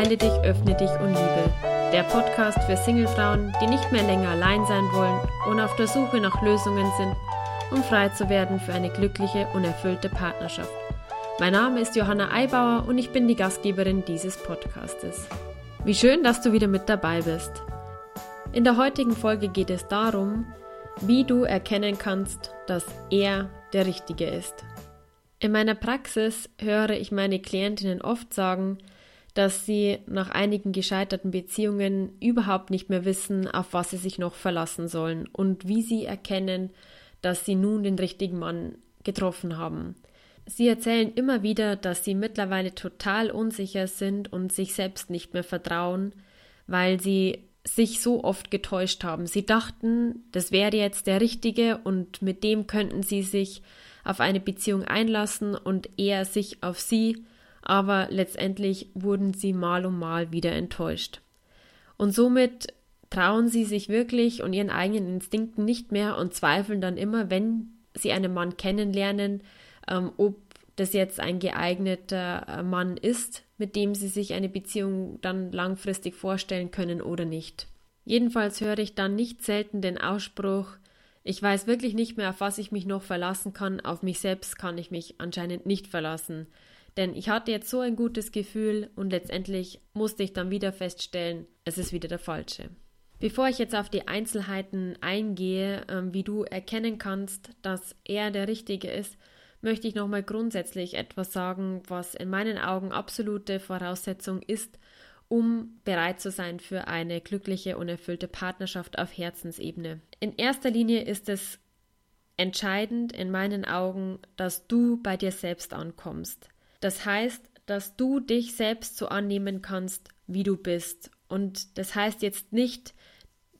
Heile dich, öffne dich und liebe. Der Podcast für Singlefrauen, die nicht mehr länger allein sein wollen und auf der Suche nach Lösungen sind, um frei zu werden für eine glückliche und erfüllte Partnerschaft. Mein Name ist Johanna Eibauer und ich bin die Gastgeberin dieses Podcastes. Wie schön, dass du wieder mit dabei bist. In der heutigen Folge geht es darum, wie du erkennen kannst, dass er der Richtige ist. In meiner Praxis höre ich meine Klientinnen oft sagen, dass sie nach einigen gescheiterten Beziehungen überhaupt nicht mehr wissen, auf was sie sich noch verlassen sollen und wie sie erkennen, dass sie nun den richtigen Mann getroffen haben. Sie erzählen immer wieder, dass sie mittlerweile total unsicher sind und sich selbst nicht mehr vertrauen, weil sie sich so oft getäuscht haben. Sie dachten, das wäre jetzt der Richtige und mit dem könnten sie sich auf eine Beziehung einlassen und er sich auf sie, aber letztendlich wurden sie mal um mal wieder enttäuscht. Und somit trauen sie sich wirklich und ihren eigenen Instinkten nicht mehr und zweifeln dann immer, wenn sie einen Mann kennenlernen, ähm, ob das jetzt ein geeigneter äh, Mann ist, mit dem sie sich eine Beziehung dann langfristig vorstellen können oder nicht. Jedenfalls höre ich dann nicht selten den Ausspruch, ich weiß wirklich nicht mehr, auf was ich mich noch verlassen kann, auf mich selbst kann ich mich anscheinend nicht verlassen. Denn ich hatte jetzt so ein gutes Gefühl und letztendlich musste ich dann wieder feststellen, es ist wieder der falsche. Bevor ich jetzt auf die Einzelheiten eingehe, ähm, wie du erkennen kannst, dass er der Richtige ist, möchte ich nochmal grundsätzlich etwas sagen, was in meinen Augen absolute Voraussetzung ist, um bereit zu sein für eine glückliche und erfüllte Partnerschaft auf Herzensebene. In erster Linie ist es entscheidend in meinen Augen, dass du bei dir selbst ankommst. Das heißt, dass du dich selbst so annehmen kannst, wie du bist. Und das heißt jetzt nicht,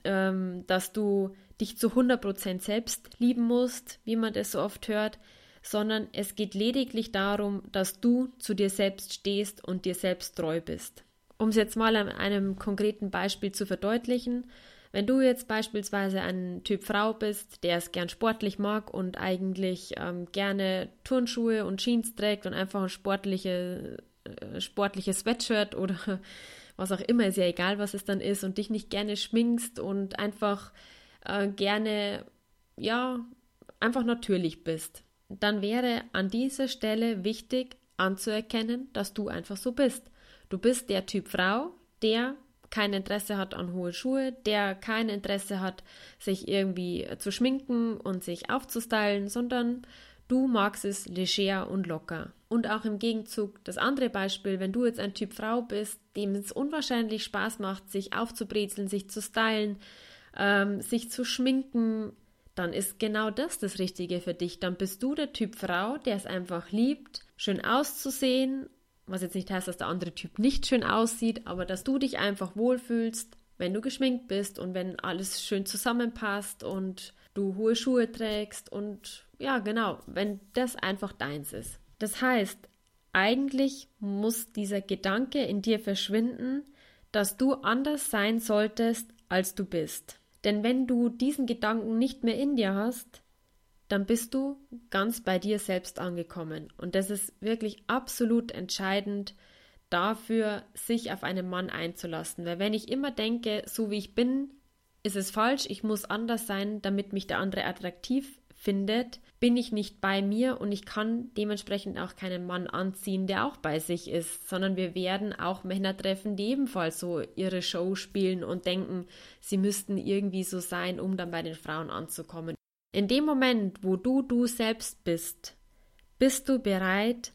ähm, dass du dich zu 100% selbst lieben musst, wie man das so oft hört sondern es geht lediglich darum, dass du zu dir selbst stehst und dir selbst treu bist. Um es jetzt mal an einem konkreten Beispiel zu verdeutlichen, wenn du jetzt beispielsweise ein Typ Frau bist, der es gern sportlich mag und eigentlich ähm, gerne Turnschuhe und Jeans trägt und einfach ein sportliche, äh, sportliches Sweatshirt oder was auch immer, ist ja egal, was es dann ist, und dich nicht gerne schminkst und einfach äh, gerne, ja, einfach natürlich bist, dann wäre an dieser Stelle wichtig anzuerkennen, dass du einfach so bist. Du bist der Typ Frau, der kein Interesse hat an hohe Schuhe, der kein Interesse hat, sich irgendwie zu schminken und sich aufzustylen, sondern du magst es leger und locker. Und auch im Gegenzug das andere Beispiel, wenn du jetzt ein Typ Frau bist, dem es unwahrscheinlich Spaß macht, sich aufzubrezeln, sich zu stylen, ähm, sich zu schminken, dann ist genau das das Richtige für dich. Dann bist du der Typ Frau, der es einfach liebt, schön auszusehen, was jetzt nicht heißt, dass der andere Typ nicht schön aussieht, aber dass du dich einfach wohlfühlst, wenn du geschminkt bist und wenn alles schön zusammenpasst und du hohe Schuhe trägst und ja, genau, wenn das einfach deins ist. Das heißt, eigentlich muss dieser Gedanke in dir verschwinden, dass du anders sein solltest, als du bist. Denn wenn du diesen Gedanken nicht mehr in dir hast, dann bist du ganz bei dir selbst angekommen. Und das ist wirklich absolut entscheidend dafür, sich auf einen Mann einzulassen. Weil wenn ich immer denke, so wie ich bin, ist es falsch, ich muss anders sein, damit mich der andere attraktiv findet, bin ich nicht bei mir und ich kann dementsprechend auch keinen Mann anziehen, der auch bei sich ist, sondern wir werden auch Männer treffen, die ebenfalls so ihre Show spielen und denken, sie müssten irgendwie so sein, um dann bei den Frauen anzukommen. In dem Moment, wo du du selbst bist, bist du bereit,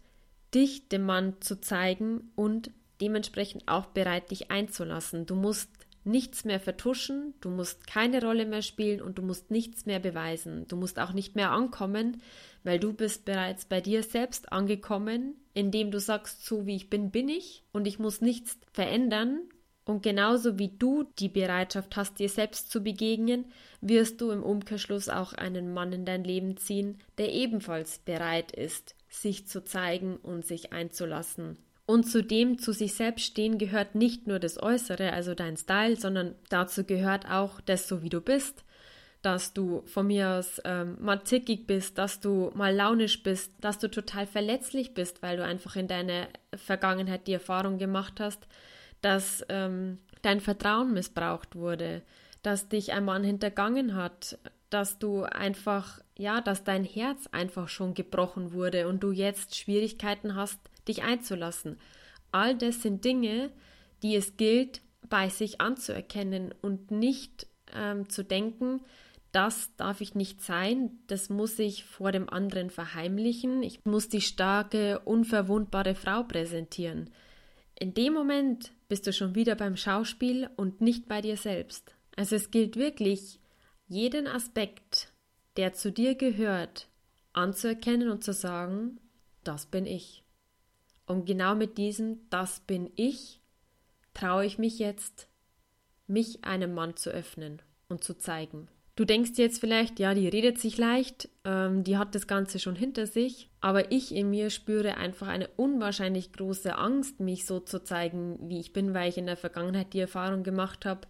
dich dem Mann zu zeigen und dementsprechend auch bereit, dich einzulassen. Du musst nichts mehr vertuschen, du musst keine Rolle mehr spielen und du musst nichts mehr beweisen. Du musst auch nicht mehr ankommen, weil du bist bereits bei dir selbst angekommen, indem du sagst, so wie ich bin, bin ich und ich muss nichts verändern. Und genauso wie du die Bereitschaft hast, dir selbst zu begegnen, wirst du im Umkehrschluss auch einen Mann in dein Leben ziehen, der ebenfalls bereit ist, sich zu zeigen und sich einzulassen. Und zudem zu sich selbst stehen gehört nicht nur das Äußere, also dein Style, sondern dazu gehört auch das, so wie du bist, dass du von mir aus ähm, mal zickig bist, dass du mal launisch bist, dass du total verletzlich bist, weil du einfach in deiner Vergangenheit die Erfahrung gemacht hast, dass ähm, dein Vertrauen missbraucht wurde, dass dich ein Mann hintergangen hat, dass du einfach, ja, dass dein Herz einfach schon gebrochen wurde und du jetzt Schwierigkeiten hast, dich einzulassen. All das sind Dinge, die es gilt, bei sich anzuerkennen und nicht ähm, zu denken, das darf ich nicht sein, das muss ich vor dem anderen verheimlichen, ich muss die starke, unverwundbare Frau präsentieren. In dem Moment bist du schon wieder beim Schauspiel und nicht bei dir selbst. Also es gilt wirklich, jeden Aspekt, der zu dir gehört, anzuerkennen und zu sagen, das bin ich. Und genau mit diesem, das bin ich, traue ich mich jetzt, mich einem Mann zu öffnen und zu zeigen. Du denkst jetzt vielleicht, ja, die redet sich leicht, ähm, die hat das Ganze schon hinter sich, aber ich in mir spüre einfach eine unwahrscheinlich große Angst, mich so zu zeigen, wie ich bin, weil ich in der Vergangenheit die Erfahrung gemacht habe,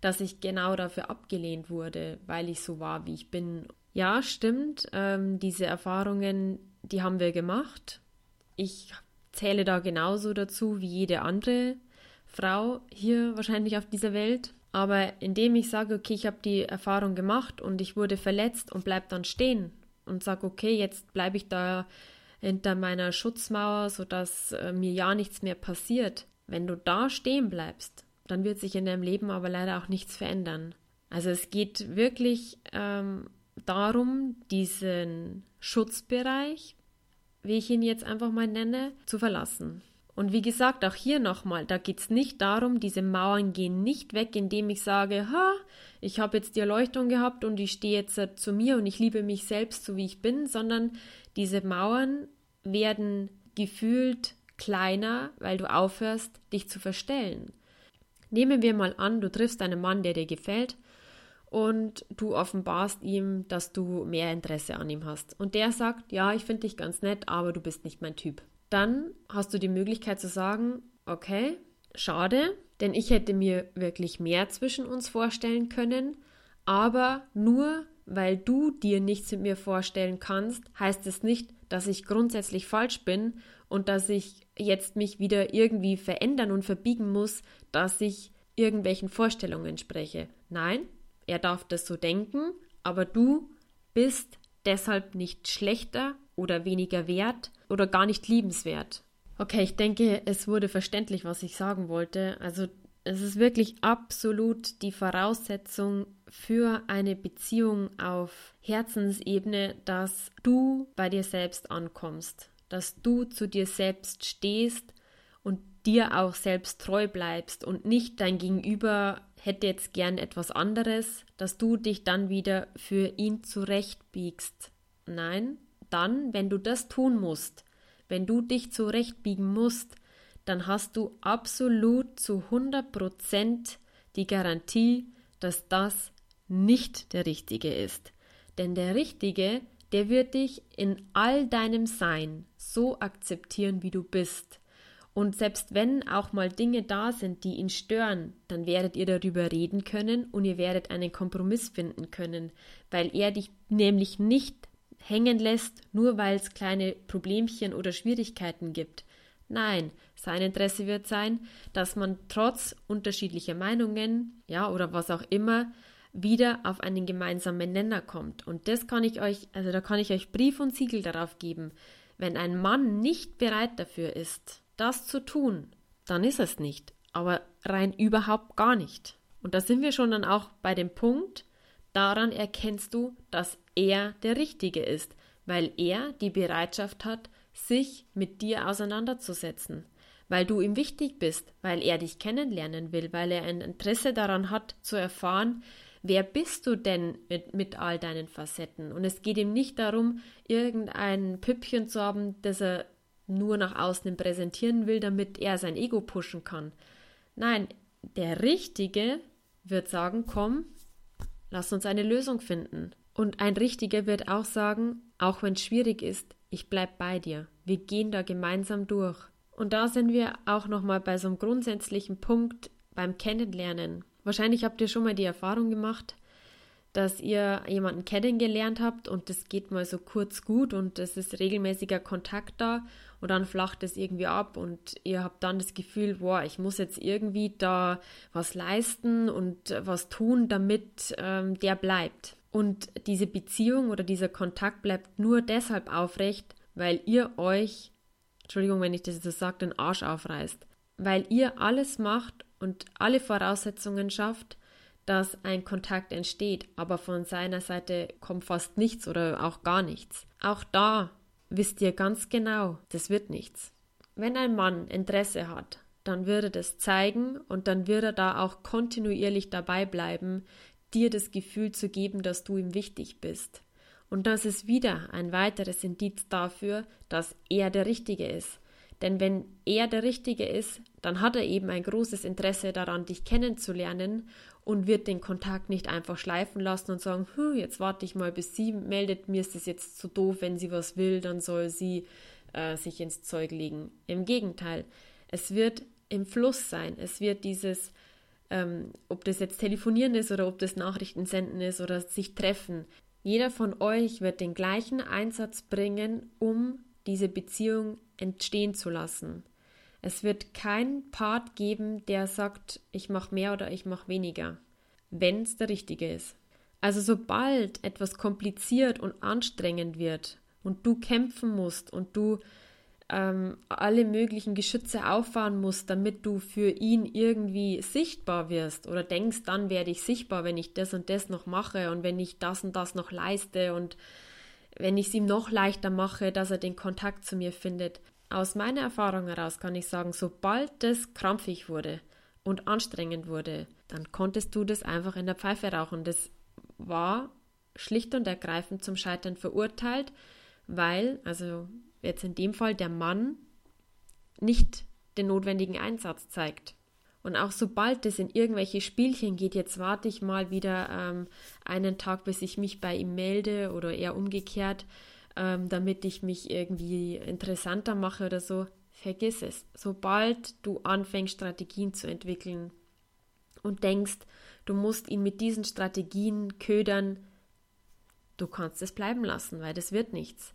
dass ich genau dafür abgelehnt wurde, weil ich so war, wie ich bin. Ja, stimmt, ähm, diese Erfahrungen, die haben wir gemacht. Ich zähle da genauso dazu wie jede andere Frau hier wahrscheinlich auf dieser Welt. Aber indem ich sage, okay, ich habe die Erfahrung gemacht und ich wurde verletzt und bleib dann stehen und sage, okay, jetzt bleibe ich da hinter meiner Schutzmauer, sodass äh, mir ja nichts mehr passiert. Wenn du da stehen bleibst, dann wird sich in deinem Leben aber leider auch nichts verändern. Also es geht wirklich ähm, darum, diesen Schutzbereich, wie ich ihn jetzt einfach mal nenne, zu verlassen. Und wie gesagt, auch hier nochmal, da geht es nicht darum, diese Mauern gehen nicht weg, indem ich sage, ha, ich habe jetzt die Erleuchtung gehabt und ich stehe jetzt zu mir und ich liebe mich selbst, so wie ich bin, sondern diese Mauern werden gefühlt kleiner, weil du aufhörst, dich zu verstellen. Nehmen wir mal an, du triffst einen Mann, der dir gefällt und du offenbarst ihm, dass du mehr Interesse an ihm hast. Und der sagt, ja, ich finde dich ganz nett, aber du bist nicht mein Typ dann hast du die Möglichkeit zu sagen, okay, schade, denn ich hätte mir wirklich mehr zwischen uns vorstellen können, aber nur weil du dir nichts mit mir vorstellen kannst, heißt es nicht, dass ich grundsätzlich falsch bin und dass ich jetzt mich wieder irgendwie verändern und verbiegen muss, dass ich irgendwelchen Vorstellungen spreche. Nein, er darf das so denken, aber du bist deshalb nicht schlechter oder weniger wert oder gar nicht liebenswert. Okay, ich denke, es wurde verständlich, was ich sagen wollte. Also es ist wirklich absolut die Voraussetzung für eine Beziehung auf Herzensebene, dass du bei dir selbst ankommst, dass du zu dir selbst stehst und dir auch selbst treu bleibst und nicht dein Gegenüber hätte jetzt gern etwas anderes, dass du dich dann wieder für ihn zurechtbiegst. Nein, dann, wenn du das tun musst, wenn du dich zurechtbiegen musst, dann hast du absolut zu 100 Prozent die Garantie, dass das nicht der Richtige ist. Denn der Richtige, der wird dich in all deinem Sein so akzeptieren, wie du bist. Und selbst wenn auch mal Dinge da sind, die ihn stören, dann werdet ihr darüber reden können und ihr werdet einen Kompromiss finden können, weil er dich nämlich nicht hängen lässt, nur weil es kleine Problemchen oder Schwierigkeiten gibt. Nein, sein Interesse wird sein, dass man trotz unterschiedlicher Meinungen, ja, oder was auch immer, wieder auf einen gemeinsamen Nenner kommt. Und das kann ich euch, also da kann ich euch Brief und Siegel darauf geben. Wenn ein Mann nicht bereit dafür ist, das zu tun, dann ist es nicht. Aber rein überhaupt gar nicht. Und da sind wir schon dann auch bei dem Punkt, daran erkennst du, dass er der Richtige ist, weil er die Bereitschaft hat, sich mit dir auseinanderzusetzen, weil du ihm wichtig bist, weil er dich kennenlernen will, weil er ein Interesse daran hat, zu erfahren, wer bist du denn mit, mit all deinen Facetten. Und es geht ihm nicht darum, irgendein Püppchen zu haben, das er nur nach außen präsentieren will, damit er sein Ego pushen kann. Nein, der Richtige wird sagen, komm, lass uns eine Lösung finden. Und ein Richtiger wird auch sagen, auch wenn es schwierig ist, ich bleib bei dir. Wir gehen da gemeinsam durch. Und da sind wir auch nochmal bei so einem grundsätzlichen Punkt beim Kennenlernen. Wahrscheinlich habt ihr schon mal die Erfahrung gemacht, dass ihr jemanden kennengelernt habt und das geht mal so kurz gut und es ist regelmäßiger Kontakt da und dann flacht es irgendwie ab und ihr habt dann das Gefühl, boah, ich muss jetzt irgendwie da was leisten und was tun, damit ähm, der bleibt. Und diese Beziehung oder dieser Kontakt bleibt nur deshalb aufrecht, weil ihr euch, Entschuldigung, wenn ich das so sage, den Arsch aufreißt, weil ihr alles macht und alle Voraussetzungen schafft, dass ein Kontakt entsteht, aber von seiner Seite kommt fast nichts oder auch gar nichts. Auch da wisst ihr ganz genau, das wird nichts. Wenn ein Mann Interesse hat, dann wird er das zeigen und dann wird er da auch kontinuierlich dabei bleiben, dir das Gefühl zu geben, dass du ihm wichtig bist. Und das ist wieder ein weiteres Indiz dafür, dass er der Richtige ist. Denn wenn er der Richtige ist, dann hat er eben ein großes Interesse daran, dich kennenzulernen und wird den Kontakt nicht einfach schleifen lassen und sagen, hm, jetzt warte ich mal, bis sie meldet, mir ist es jetzt zu doof, wenn sie was will, dann soll sie äh, sich ins Zeug legen. Im Gegenteil, es wird im Fluss sein, es wird dieses, ähm, ob das jetzt telefonieren ist oder ob das Nachrichten senden ist oder sich treffen. Jeder von euch wird den gleichen Einsatz bringen, um diese Beziehung entstehen zu lassen. Es wird keinen Part geben, der sagt, ich mache mehr oder ich mache weniger, wenn es der richtige ist. Also sobald etwas kompliziert und anstrengend wird und du kämpfen musst und du ähm, alle möglichen Geschütze auffahren musst, damit du für ihn irgendwie sichtbar wirst oder denkst, dann werde ich sichtbar, wenn ich das und das noch mache und wenn ich das und das noch leiste und wenn ich es ihm noch leichter mache, dass er den Kontakt zu mir findet. Aus meiner Erfahrung heraus kann ich sagen, sobald das krampfig wurde und anstrengend wurde, dann konntest du das einfach in der Pfeife rauchen. Das war schlicht und ergreifend zum Scheitern verurteilt, weil, also jetzt in dem Fall der Mann, nicht den notwendigen Einsatz zeigt. Und auch sobald es in irgendwelche Spielchen geht, jetzt warte ich mal wieder ähm, einen Tag, bis ich mich bei ihm melde oder eher umgekehrt, ähm, damit ich mich irgendwie interessanter mache oder so, vergiss es. Sobald du anfängst, Strategien zu entwickeln und denkst, du musst ihn mit diesen Strategien ködern, du kannst es bleiben lassen, weil das wird nichts.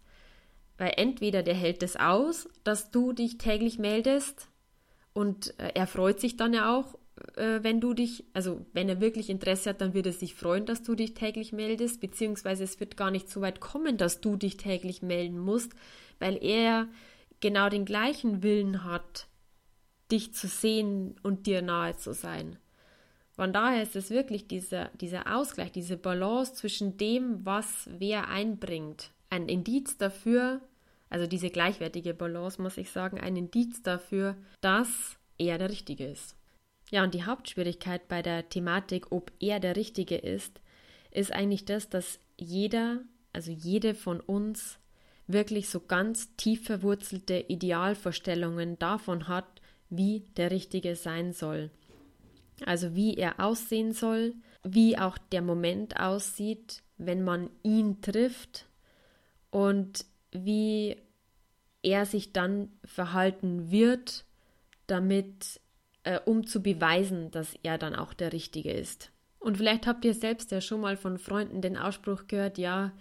Weil entweder der hält es aus, dass du dich täglich meldest und äh, er freut sich dann ja auch, äh, wenn du dich, also wenn er wirklich Interesse hat, dann wird er sich freuen, dass du dich täglich meldest, beziehungsweise es wird gar nicht so weit kommen, dass du dich täglich melden musst, weil er genau den gleichen Willen hat, dich zu sehen und dir nahe zu sein. Von daher ist es wirklich dieser, dieser Ausgleich, diese Balance zwischen dem, was wer einbringt ein Indiz dafür, also diese gleichwertige Balance, muss ich sagen, ein Indiz dafür, dass er der Richtige ist. Ja, und die Hauptschwierigkeit bei der Thematik, ob er der Richtige ist, ist eigentlich das, dass jeder, also jede von uns wirklich so ganz tief verwurzelte Idealvorstellungen davon hat, wie der Richtige sein soll. Also wie er aussehen soll, wie auch der Moment aussieht, wenn man ihn trifft, und wie er sich dann verhalten wird, damit, äh, um zu beweisen, dass er dann auch der Richtige ist. Und vielleicht habt ihr selbst ja schon mal von Freunden den Ausspruch gehört, ja,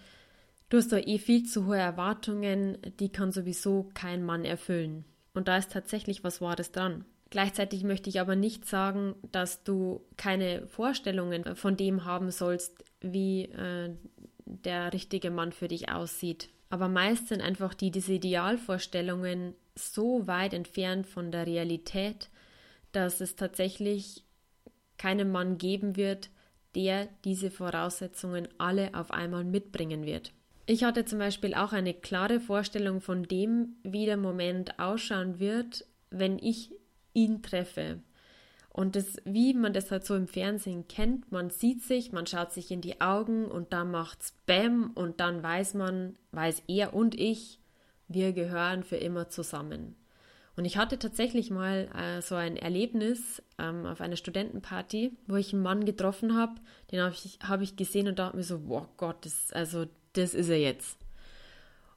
du hast doch eh viel zu hohe Erwartungen, die kann sowieso kein Mann erfüllen. Und da ist tatsächlich was Wahres dran. Gleichzeitig möchte ich aber nicht sagen, dass du keine Vorstellungen von dem haben sollst, wie äh, der richtige Mann für dich aussieht. Aber meist sind einfach die, diese Idealvorstellungen so weit entfernt von der Realität, dass es tatsächlich keinen Mann geben wird, der diese Voraussetzungen alle auf einmal mitbringen wird. Ich hatte zum Beispiel auch eine klare Vorstellung von dem, wie der Moment ausschauen wird, wenn ich ihn treffe. Und das, wie man das halt so im Fernsehen kennt, man sieht sich, man schaut sich in die Augen und dann macht's Bäm und dann weiß man, weiß er und ich, wir gehören für immer zusammen. Und ich hatte tatsächlich mal äh, so ein Erlebnis ähm, auf einer Studentenparty, wo ich einen Mann getroffen habe, den habe ich, hab ich gesehen und dachte mir so, boah Gott, das, also das ist er jetzt.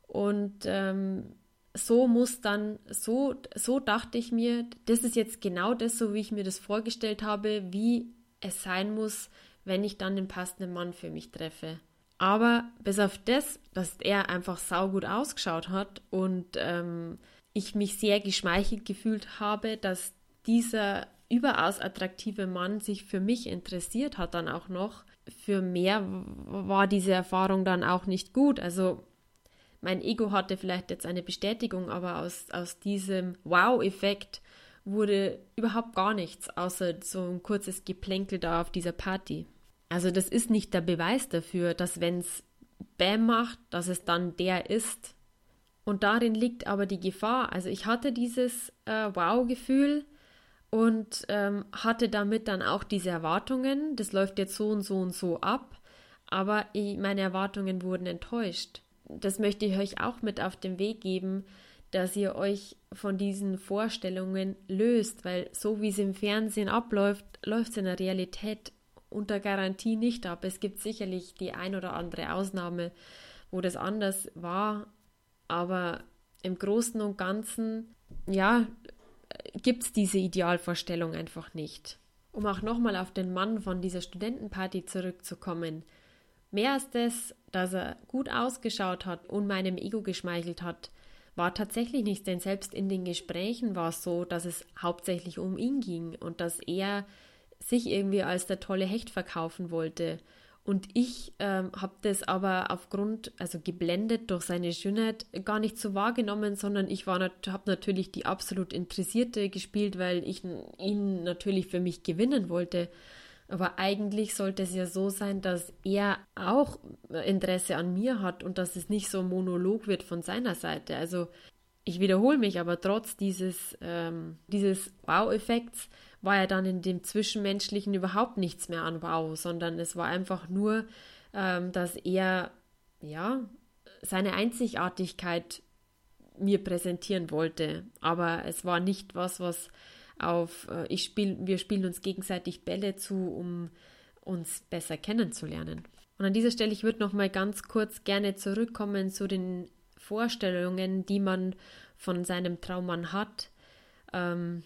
Und ähm, so muss dann, so, so dachte ich mir, das ist jetzt genau das, so wie ich mir das vorgestellt habe, wie es sein muss, wenn ich dann den passenden Mann für mich treffe. Aber bis auf das, dass er einfach saugut ausgeschaut hat und ähm, ich mich sehr geschmeichelt gefühlt habe, dass dieser überaus attraktive Mann sich für mich interessiert hat dann auch noch. Für mehr war diese Erfahrung dann auch nicht gut. Also mein Ego hatte vielleicht jetzt eine Bestätigung, aber aus, aus diesem Wow-Effekt wurde überhaupt gar nichts, außer so ein kurzes Geplänkel da auf dieser Party. Also das ist nicht der Beweis dafür, dass wenn es Bam macht, dass es dann der ist. Und darin liegt aber die Gefahr. Also ich hatte dieses äh, Wow-Gefühl und ähm, hatte damit dann auch diese Erwartungen. Das läuft jetzt so und so und so ab. Aber ich, meine Erwartungen wurden enttäuscht. Das möchte ich euch auch mit auf den Weg geben, dass ihr euch von diesen Vorstellungen löst, weil so wie es im Fernsehen abläuft, läuft es in der Realität unter Garantie nicht ab. Es gibt sicherlich die ein oder andere Ausnahme, wo das anders war, aber im Großen und Ganzen, ja, gibt es diese Idealvorstellung einfach nicht. Um auch nochmal auf den Mann von dieser Studentenparty zurückzukommen. Mehr als das, dass er gut ausgeschaut hat und meinem Ego geschmeichelt hat, war tatsächlich nicht, denn selbst in den Gesprächen war es so, dass es hauptsächlich um ihn ging und dass er sich irgendwie als der tolle Hecht verkaufen wollte. Und ich ähm, habe das aber aufgrund, also geblendet durch seine Schönheit, gar nicht so wahrgenommen, sondern ich war habe natürlich die absolut Interessierte gespielt, weil ich ihn natürlich für mich gewinnen wollte. Aber eigentlich sollte es ja so sein, dass er auch Interesse an mir hat und dass es nicht so ein Monolog wird von seiner Seite. Also ich wiederhole mich, aber trotz dieses, ähm, dieses Wow-Effekts war ja dann in dem Zwischenmenschlichen überhaupt nichts mehr an Wow, sondern es war einfach nur, ähm, dass er ja seine Einzigartigkeit mir präsentieren wollte. Aber es war nicht was, was auf äh, ich spiel, wir spielen uns gegenseitig Bälle zu, um uns besser kennenzulernen. Und an dieser Stelle, ich würde noch mal ganz kurz gerne zurückkommen zu den Vorstellungen, die man von seinem Traummann hat. Ähm,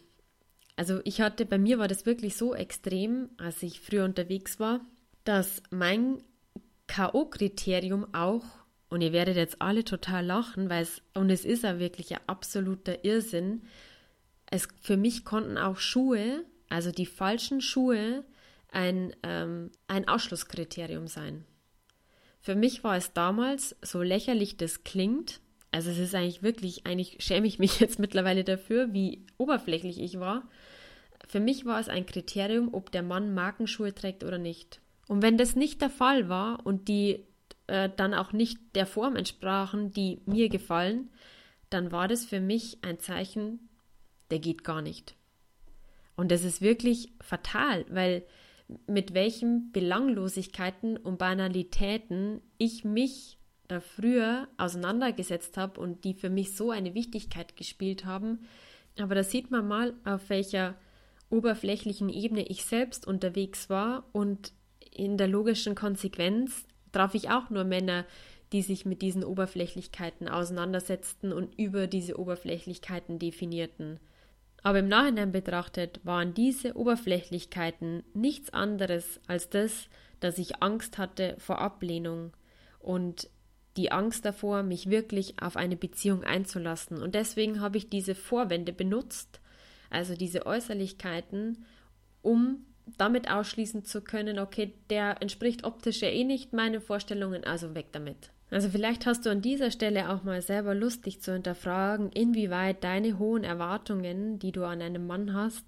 also ich hatte, bei mir war das wirklich so extrem, als ich früher unterwegs war, dass mein K.O.-Kriterium auch, und ihr werdet jetzt alle total lachen, weil es, und es ist ja wirklich ein absoluter Irrsinn, es, für mich konnten auch Schuhe, also die falschen Schuhe, ein, ähm, ein Ausschlusskriterium sein. Für mich war es damals, so lächerlich das klingt, also es ist eigentlich wirklich, eigentlich schäme ich mich jetzt mittlerweile dafür, wie oberflächlich ich war. Für mich war es ein Kriterium, ob der Mann Markenschuhe trägt oder nicht. Und wenn das nicht der Fall war und die äh, dann auch nicht der Form entsprachen, die mir gefallen, dann war das für mich ein Zeichen, der geht gar nicht. Und das ist wirklich fatal, weil mit welchen Belanglosigkeiten und Banalitäten ich mich da früher auseinandergesetzt habe und die für mich so eine Wichtigkeit gespielt haben. Aber da sieht man mal, auf welcher oberflächlichen Ebene ich selbst unterwegs war und in der logischen Konsequenz traf ich auch nur Männer, die sich mit diesen Oberflächlichkeiten auseinandersetzten und über diese Oberflächlichkeiten definierten. Aber im Nachhinein betrachtet waren diese Oberflächlichkeiten nichts anderes als das, dass ich Angst hatte vor Ablehnung und die Angst davor, mich wirklich auf eine Beziehung einzulassen. Und deswegen habe ich diese Vorwände benutzt, also diese Äußerlichkeiten, um damit ausschließen zu können, okay, der entspricht optisch ja eh nicht meinen Vorstellungen, also weg damit. Also vielleicht hast du an dieser Stelle auch mal selber Lust, dich zu hinterfragen, inwieweit deine hohen Erwartungen, die du an einem Mann hast,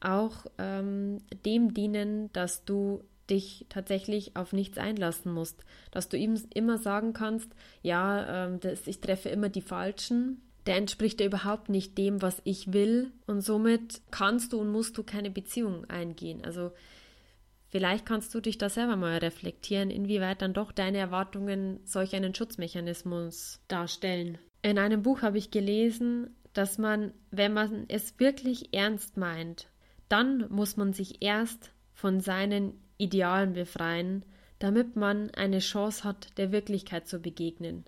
auch ähm, dem dienen, dass du dich tatsächlich auf nichts einlassen musst. Dass du ihm immer sagen kannst, ja, ähm, das, ich treffe immer die Falschen, der entspricht ja überhaupt nicht dem, was ich will und somit kannst du und musst du keine Beziehung eingehen. Also Vielleicht kannst du dich da selber mal reflektieren, inwieweit dann doch deine Erwartungen solch einen Schutzmechanismus darstellen. In einem Buch habe ich gelesen, dass man, wenn man es wirklich ernst meint, dann muss man sich erst von seinen Idealen befreien, damit man eine Chance hat, der Wirklichkeit zu begegnen.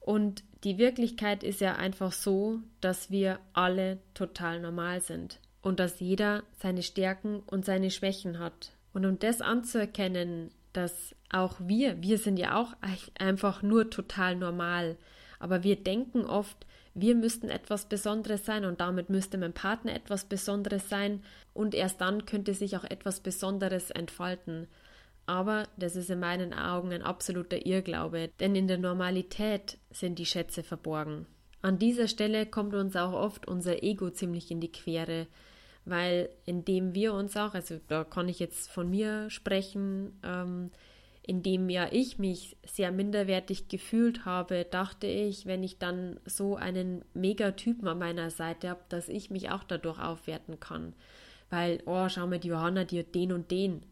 Und die Wirklichkeit ist ja einfach so, dass wir alle total normal sind und dass jeder seine Stärken und seine Schwächen hat Und um das anzuerkennen, dass auch wir, wir sind ja auch einfach nur total normal, aber wir denken oft, wir müssten etwas Besonderes sein und damit müsste mein Partner etwas Besonderes sein und erst dann könnte sich auch etwas Besonderes entfalten. Aber das ist in meinen Augen ein absoluter Irrglaube, denn in der Normalität sind die Schätze verborgen. An dieser Stelle kommt uns auch oft unser Ego ziemlich in die Quere, weil indem wir uns auch, also da kann ich jetzt von mir sprechen, ähm, indem ja ich mich sehr minderwertig gefühlt habe, dachte ich, wenn ich dann so einen Megatypen an meiner Seite habe, dass ich mich auch dadurch aufwerten kann. Weil, oh, schau mal, die Johanna, die hat den und den.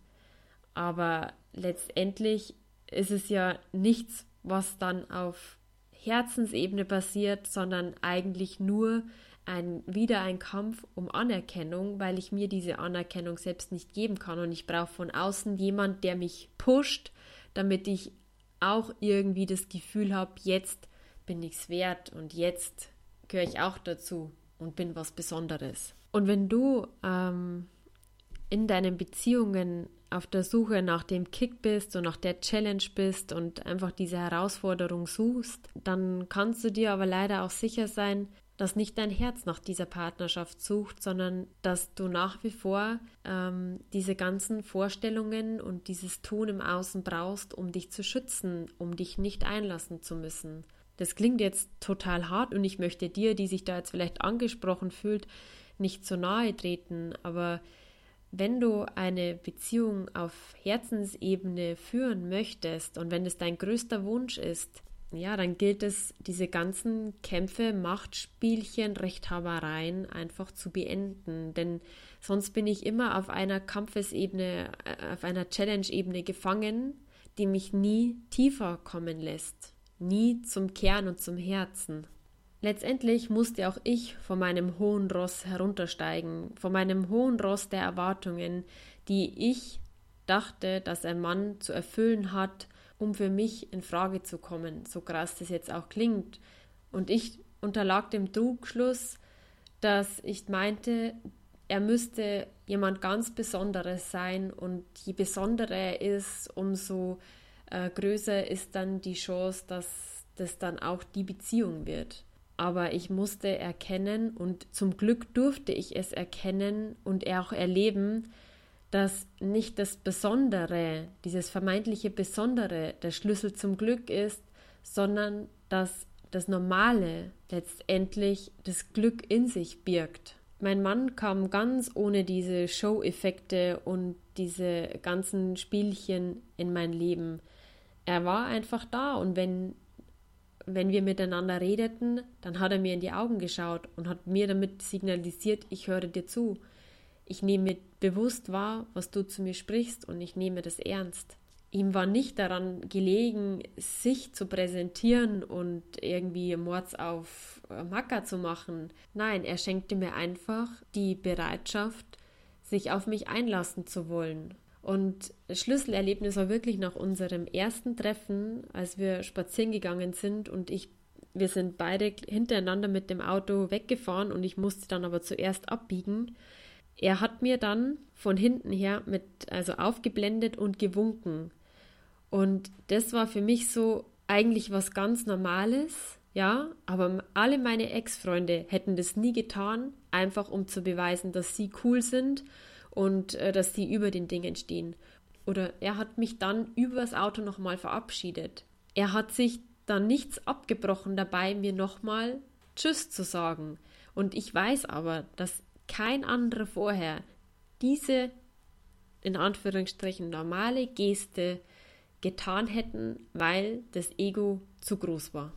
Aber letztendlich ist es ja nichts, was dann auf Herzensebene passiert, sondern eigentlich nur ein, wieder ein Kampf um Anerkennung, weil ich mir diese Anerkennung selbst nicht geben kann und ich brauche von außen jemand, der mich pusht, damit ich auch irgendwie das Gefühl habe, jetzt bin ich's wert und jetzt gehöre ich auch dazu und bin was Besonderes. Und wenn du ähm, in deinen Beziehungen auf der Suche nach dem Kick bist und nach der Challenge bist und einfach diese Herausforderung suchst, dann kannst du dir aber leider auch sicher sein, dass nicht dein Herz nach dieser Partnerschaft sucht, sondern dass du nach wie vor ähm, diese ganzen Vorstellungen und dieses Tun im Außen brauchst, um dich zu schützen, um dich nicht einlassen zu müssen. Das klingt jetzt total hart und ich möchte dir, die sich da jetzt vielleicht angesprochen fühlt, nicht zu nahe treten, aber wenn du eine Beziehung auf Herzensebene führen möchtest und wenn es dein größter Wunsch ist, ja, dann gilt es, diese ganzen Kämpfe, Machtspielchen, Rechthabereien einfach zu beenden. Denn sonst bin ich immer auf einer Kampfesebene, äh, auf einer Challenge-Ebene gefangen, die mich nie tiefer kommen lässt, nie zum Kern und zum Herzen. Letztendlich musste auch ich von meinem hohen Ross heruntersteigen, von meinem hohen Ross der Erwartungen, die ich dachte, dass ein Mann zu erfüllen hat, um für mich in Frage zu kommen, so krass das jetzt auch klingt. Und ich unterlag dem Trugschluss, dass ich meinte, er müsste jemand ganz Besonderes sein und je besonderer er ist, umso äh, größer ist dann die Chance, dass das dann auch die Beziehung wird. Aber ich musste erkennen und zum Glück durfte ich es erkennen und auch erleben, dass nicht das Besondere, dieses vermeintliche Besondere der Schlüssel zum Glück ist, sondern dass das Normale letztendlich das Glück in sich birgt. Mein Mann kam ganz ohne diese Show-Effekte und diese ganzen Spielchen in mein Leben. Er war einfach da und wenn, wenn wir miteinander redeten, dann hat er mir in die Augen geschaut und hat mir damit signalisiert, ich höre dir zu. Ich nehme bewusst wahr, was du zu mir sprichst und ich nehme das ernst. Ihm war nicht daran gelegen, sich zu präsentieren und irgendwie Mords auf Macker zu machen. Nein, er schenkte mir einfach die Bereitschaft, sich auf mich einlassen zu wollen. Und das Schlüsselerlebnis war wirklich nach unserem ersten Treffen, als wir spazieren gegangen sind und ich wir sind beide hintereinander mit dem Auto weggefahren und ich musste dann aber zuerst abbiegen. Er hat mir dann von hinten her mit, also aufgeblendet und gewunken. Und das war für mich so eigentlich was ganz Normales, ja, aber alle meine Ex-Freunde hätten das nie getan, einfach um zu beweisen, dass sie cool sind und äh, dass sie über den Dingen stehen. Oder er hat mich dann übers Auto nochmal verabschiedet. Er hat sich dann nichts abgebrochen dabei, mir nochmal Tschüss zu sagen. Und ich weiß aber, dass kein anderer vorher diese in Anführungsstrichen normale Geste getan hätten, weil das Ego zu groß war.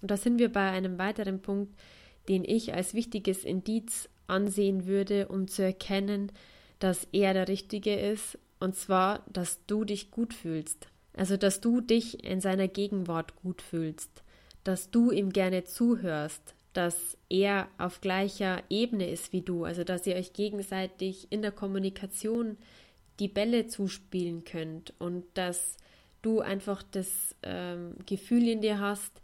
Und da sind wir bei einem weiteren Punkt, den ich als wichtiges Indiz ansehen würde, um zu erkennen, dass er der Richtige ist, und zwar, dass du dich gut fühlst. Also, dass du dich in seiner Gegenwart gut fühlst, dass du ihm gerne zuhörst, dass er auf gleicher Ebene ist wie du, also dass ihr euch gegenseitig in der Kommunikation die Bälle zuspielen könnt und dass du einfach das ähm, Gefühl in dir hast,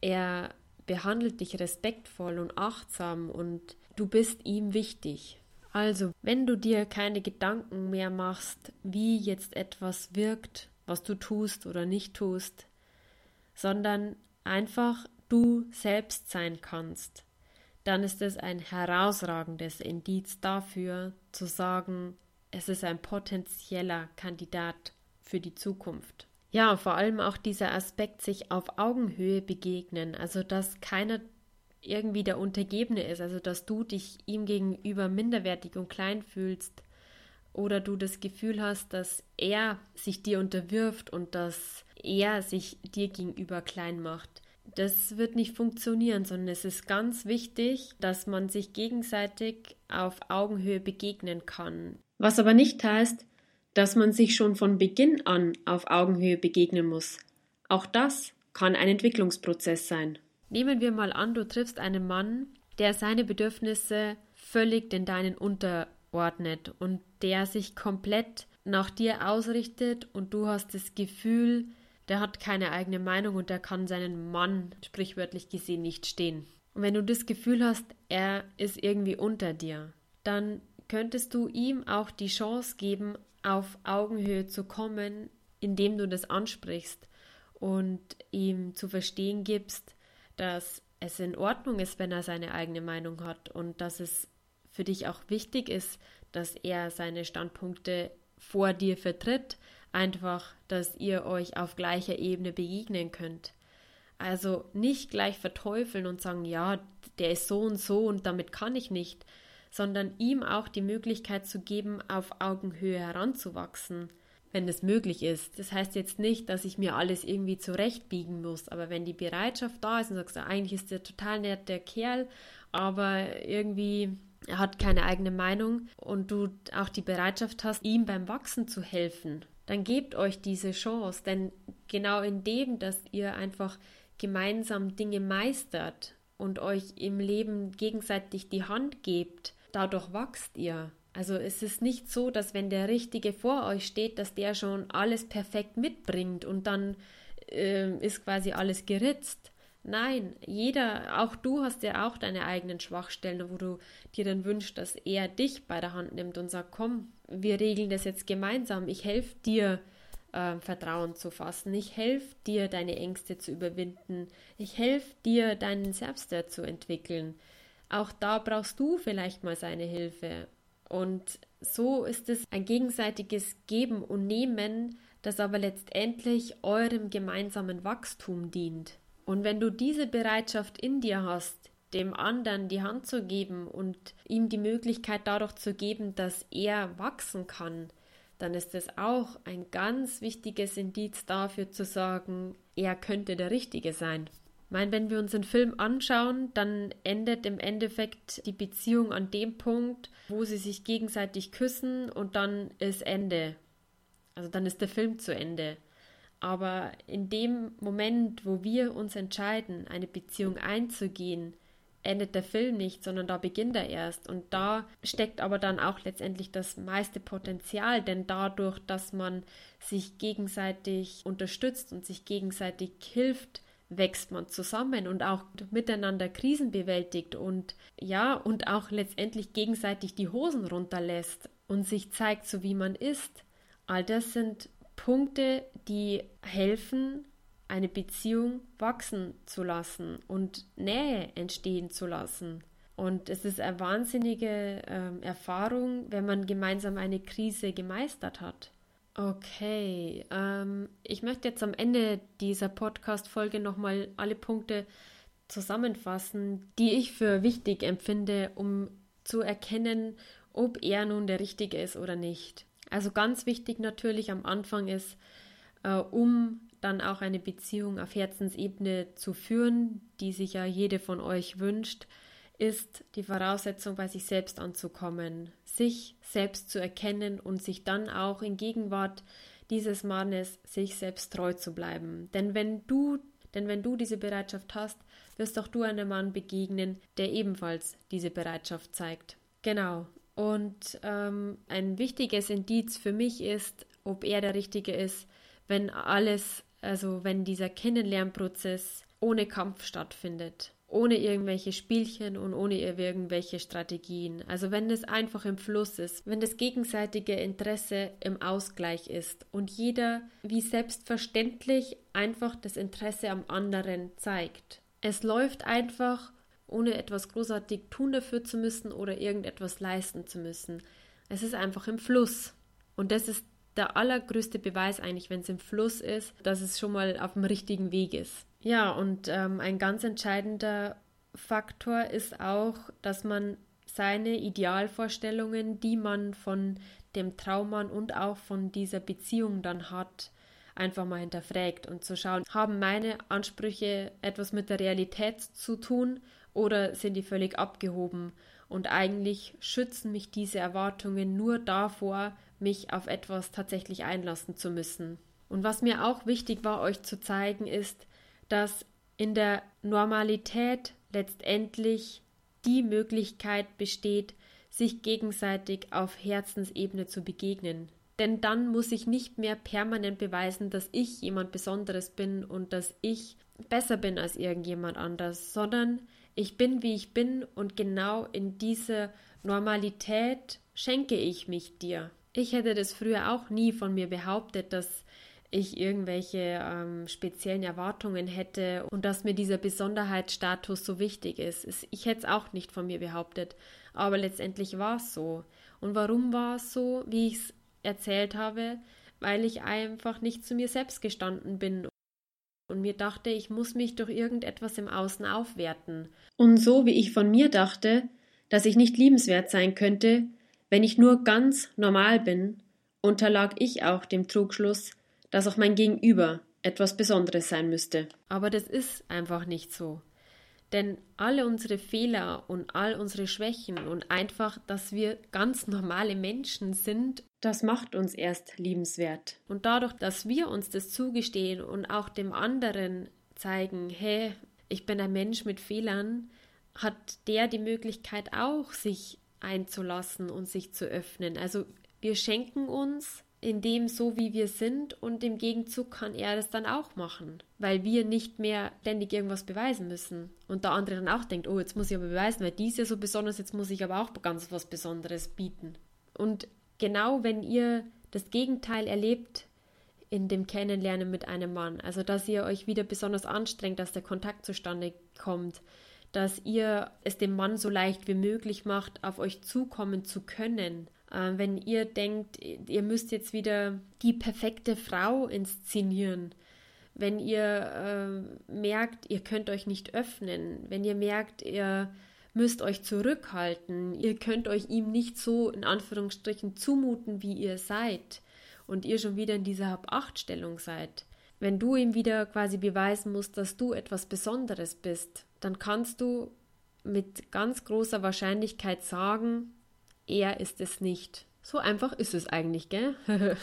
er behandelt dich respektvoll und achtsam und du bist ihm wichtig. Also, wenn du dir keine Gedanken mehr machst, wie jetzt etwas wirkt, was du tust oder nicht tust, sondern einfach du selbst sein kannst, dann ist es ein herausragendes Indiz dafür, zu sagen, es ist ein potenzieller Kandidat für die Zukunft. Ja, vor allem auch dieser Aspekt, sich auf Augenhöhe begegnen, also dass keiner irgendwie der Untergebene ist, also dass du dich ihm gegenüber minderwertig und klein fühlst oder du das Gefühl hast, dass er sich dir unterwirft und dass er sich dir gegenüber klein macht. Das wird nicht funktionieren, sondern es ist ganz wichtig, dass man sich gegenseitig auf Augenhöhe begegnen kann. Was aber nicht heißt, dass man sich schon von Beginn an auf Augenhöhe begegnen muss. Auch das kann ein Entwicklungsprozess sein. Nehmen wir mal an, du triffst einen Mann, der seine Bedürfnisse völlig den deinen unterordnet und der sich komplett nach dir ausrichtet und du hast das Gefühl, der hat keine eigene Meinung und der kann seinen Mann sprichwörtlich gesehen nicht stehen. Und wenn du das Gefühl hast, er ist irgendwie unter dir, dann könntest du ihm auch die Chance geben, auf Augenhöhe zu kommen, indem du das ansprichst und ihm zu verstehen gibst, dass es in Ordnung ist, wenn er seine eigene Meinung hat und dass es für dich auch wichtig ist, dass er seine Standpunkte vor dir vertritt, einfach, dass ihr euch auf gleicher Ebene begegnen könnt. Also nicht gleich verteufeln und sagen, ja, der ist so und so und damit kann ich nicht, sondern ihm auch die Möglichkeit zu geben, auf Augenhöhe heranzuwachsen wenn es möglich ist. Das heißt jetzt nicht, dass ich mir alles irgendwie zurechtbiegen muss, aber wenn die Bereitschaft da ist und sagst, eigentlich ist der total nett der Kerl, aber irgendwie er hat keine eigene Meinung und du auch die Bereitschaft hast, ihm beim Wachsen zu helfen, dann gebt euch diese Chance, denn genau in dem, dass ihr einfach gemeinsam Dinge meistert und euch im Leben gegenseitig die Hand gebt, dadurch wachst ihr. Also es ist nicht so, dass wenn der Richtige vor euch steht, dass der schon alles perfekt mitbringt und dann äh, ist quasi alles geritzt. Nein, jeder, auch du hast ja auch deine eigenen Schwachstellen, wo du dir dann wünschst, dass er dich bei der Hand nimmt und sagt, komm, wir regeln das jetzt gemeinsam. Ich helfe dir, äh, Vertrauen zu fassen. Ich helfe dir, deine Ängste zu überwinden. Ich helfe dir, deinen Selbstwert zu entwickeln. Auch da brauchst du vielleicht mal seine Hilfe. Und so ist es ein gegenseitiges Geben und Nehmen, das aber letztendlich eurem gemeinsamen Wachstum dient. Und wenn du diese Bereitschaft in dir hast, dem anderen die Hand zu geben und ihm die Möglichkeit dadurch zu geben, dass er wachsen kann, dann ist es auch ein ganz wichtiges Indiz dafür zu sagen, er könnte der Richtige sein. Ich meine, wenn wir uns einen Film anschauen, dann endet im Endeffekt die Beziehung an dem Punkt, wo sie sich gegenseitig küssen und dann ist Ende. Also dann ist der Film zu Ende. Aber in dem Moment, wo wir uns entscheiden, eine Beziehung einzugehen, endet der Film nicht, sondern da beginnt er erst. Und da steckt aber dann auch letztendlich das meiste Potenzial, denn dadurch, dass man sich gegenseitig unterstützt und sich gegenseitig hilft, wächst man zusammen und auch miteinander Krisen bewältigt und ja, und auch letztendlich gegenseitig die Hosen runterlässt und sich zeigt, so wie man ist. All das sind Punkte, die helfen, eine Beziehung wachsen zu lassen und Nähe entstehen zu lassen. Und es ist eine wahnsinnige äh, Erfahrung, wenn man gemeinsam eine Krise gemeistert hat. Okay, ähm, ich möchte jetzt am Ende dieser Podcast-Folge nochmal alle Punkte zusammenfassen, die ich für wichtig empfinde, um zu erkennen, ob er nun der Richtige ist oder nicht. Also ganz wichtig natürlich am Anfang ist, äh, um dann auch eine Beziehung auf Herzensebene zu führen, die sich ja jede von euch wünscht, ist die Voraussetzung, bei sich selbst anzukommen, sich selbst zu erkennen und sich dann auch in Gegenwart dieses Mannes sich selbst treu zu bleiben. Denn wenn du, denn wenn du diese Bereitschaft hast, wirst auch du einem Mann begegnen, der ebenfalls diese Bereitschaft zeigt. Genau. Und ähm, ein wichtiges Indiz für mich ist, ob er der Richtige ist, wenn alles, also wenn dieser Kennenlernprozess ohne Kampf stattfindet. ohne irgendwelche Spielchen und ohne irgendwelche Strategien. Also wenn es einfach im Fluss ist, wenn das gegenseitige Interesse im Ausgleich ist und jeder wie selbstverständlich einfach das Interesse am anderen zeigt. Es läuft einfach, ohne etwas großartig tun dafür zu müssen oder irgendetwas leisten zu müssen. Es ist einfach im Fluss. Und das ist der allergrößte Beweis eigentlich, wenn es im Fluss ist, dass es schon mal auf dem richtigen Weg ist. Ja, und ähm, ein ganz entscheidender Faktor ist auch, dass man seine Idealvorstellungen, die man von dem Traummann und auch von dieser Beziehung dann hat, einfach mal hinterfragt und zu schauen, haben meine Ansprüche etwas mit der Realität zu tun oder sind die völlig abgehoben? Und eigentlich schützen mich diese Erwartungen nur davor, mich auf etwas tatsächlich einlassen zu müssen. Und was mir auch wichtig war, euch zu zeigen, ist, dass in der Normalität letztendlich die Möglichkeit besteht, sich gegenseitig auf Herzensebene zu begegnen. Denn dann muss ich nicht mehr permanent beweisen, dass ich jemand Besonderes bin und dass ich besser bin als irgendjemand anders, sondern ich bin, wie ich bin und genau in dieser Normalität schenke ich mich dir. Ich hätte das früher auch nie von mir behauptet, dass ich irgendwelche ähm, speziellen Erwartungen hätte und dass mir dieser Besonderheitsstatus so wichtig ist. Ich hätte es auch nicht von mir behauptet, aber letztendlich war es so. Und warum war es so, wie ich es erzählt habe? Weil ich einfach nicht zu mir selbst gestanden bin und mir dachte, ich muss mich durch irgendetwas im Außen aufwerten. Und so wie ich von mir dachte, dass ich nicht liebenswert sein könnte, wenn ich nur ganz normal bin, unterlag ich auch dem Trugschluss, dass auch mein Gegenüber etwas Besonderes sein müsste. Aber das ist einfach nicht so. Denn alle unsere Fehler und all unsere Schwächen und einfach, dass wir ganz normale Menschen sind, das macht uns erst liebenswert. Und dadurch, dass wir uns das zugestehen und auch dem anderen zeigen, hey, ich bin ein Mensch mit Fehlern, hat der die Möglichkeit auch, sich einzulassen und sich zu öffnen. Also wir schenken uns in dem so, wie wir sind und im Gegenzug kann er das dann auch machen, weil wir nicht mehr ständig irgendwas beweisen müssen und der andere dann auch denkt, oh, jetzt muss ich aber beweisen, weil dies ja so besonders, jetzt muss ich aber auch ganz was Besonderes bieten. Und genau wenn ihr das Gegenteil erlebt in dem Kennenlernen mit einem Mann, also dass ihr euch wieder besonders anstrengt, dass der Kontakt zustande kommt, dass ihr es dem Mann so leicht wie möglich macht, auf euch zukommen zu können, wenn ihr denkt, ihr müsst jetzt wieder die perfekte Frau inszenieren, wenn ihr äh, merkt, ihr könnt euch nicht öffnen, wenn ihr merkt, ihr müsst euch zurückhalten, ihr könnt euch ihm nicht so in Anführungsstrichen zumuten, wie ihr seid und ihr schon wieder in dieser Hab-Acht-Stellung seid. Wenn du ihm wieder quasi beweisen musst, dass du etwas Besonderes bist, dann kannst du mit ganz großer Wahrscheinlichkeit sagen, er ist es nicht. So einfach ist es eigentlich, gell?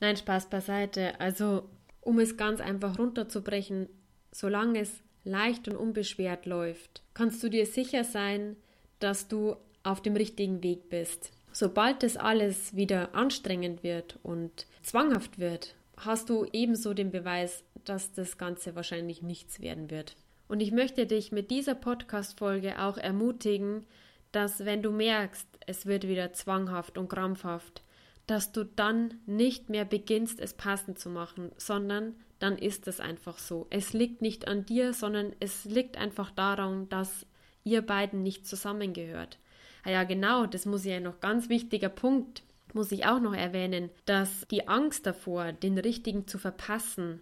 Nein, Spaß beiseite. Also, um es ganz einfach runterzubrechen, solange es leicht und unbeschwert läuft, kannst du dir sicher sein, dass du auf dem richtigen Weg bist. Sobald das alles wieder anstrengend wird und zwanghaft wird, hast du ebenso den Beweis, dass das Ganze wahrscheinlich nichts werden wird. Und ich möchte dich mit dieser Podcast-Folge auch ermutigen, dass wenn du merkst, es wird wieder zwanghaft und krampfhaft, dass du dann nicht mehr beginnst, es passend zu machen, sondern dann ist es einfach so. Es liegt nicht an dir, sondern es liegt einfach daran, dass ihr beiden nicht zusammengehört. Ah ja, genau, das muss ja noch ganz wichtiger Punkt, muss ich auch noch erwähnen, dass die Angst davor, den richtigen zu verpassen,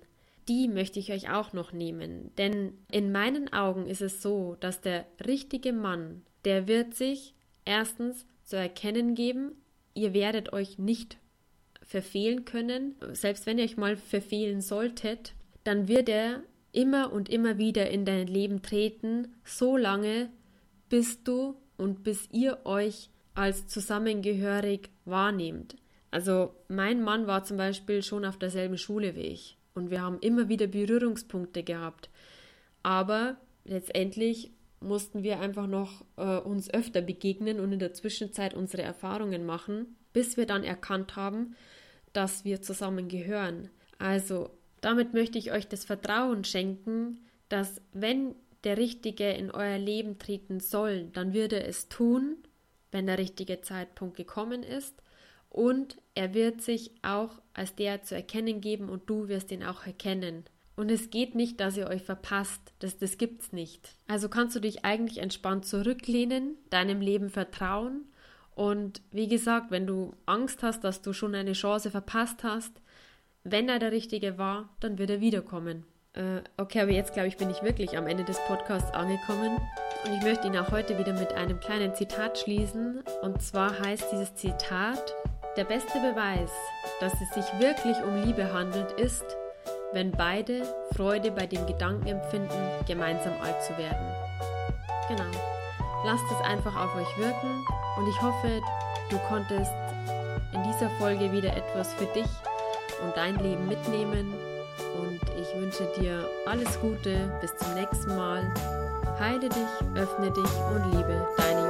die möchte ich euch auch noch nehmen. Denn in meinen Augen ist es so, dass der richtige Mann, der wird sich erstens zu erkennen geben, ihr werdet euch nicht verfehlen können. Selbst wenn ihr euch mal verfehlen solltet, dann wird er immer und immer wieder in dein Leben treten, so lange, bis du und bis ihr euch als zusammengehörig wahrnehmt. Also mein Mann war zum Beispiel schon auf derselben Schule wie ich und wir haben immer wieder Berührungspunkte gehabt. Aber letztendlich mussten wir einfach noch äh, uns öfter begegnen und in der Zwischenzeit unsere Erfahrungen machen, bis wir dann erkannt haben, dass wir zusammen gehören. Also damit möchte ich euch das Vertrauen schenken, dass wenn der Richtige in euer Leben treten soll, dann wird er es tun, wenn der richtige Zeitpunkt gekommen ist. Und er wird sich auch als der zu erkennen geben und du wirst ihn auch erkennen. Und es geht nicht, dass ihr euch verpasst. Das, das gibt's nicht. Also kannst du dich eigentlich entspannt zurücklehnen, deinem Leben vertrauen. Und wie gesagt, wenn du Angst hast, dass du schon eine Chance verpasst hast, wenn er der Richtige war, dann wird er wiederkommen. Äh, okay, aber jetzt glaube ich, bin ich wirklich am Ende des Podcasts angekommen. Und ich möchte ihn auch heute wieder mit einem kleinen Zitat schließen. Und zwar heißt dieses Zitat, der beste Beweis, dass es sich wirklich um Liebe handelt, ist, wenn beide Freude bei dem Gedanken empfinden, gemeinsam alt zu werden. Genau. Lasst es einfach auf euch wirken und ich hoffe, du konntest in dieser Folge wieder etwas für dich und dein Leben mitnehmen und ich wünsche dir alles Gute, bis zum nächsten Mal. Heile dich, öffne dich und liebe deine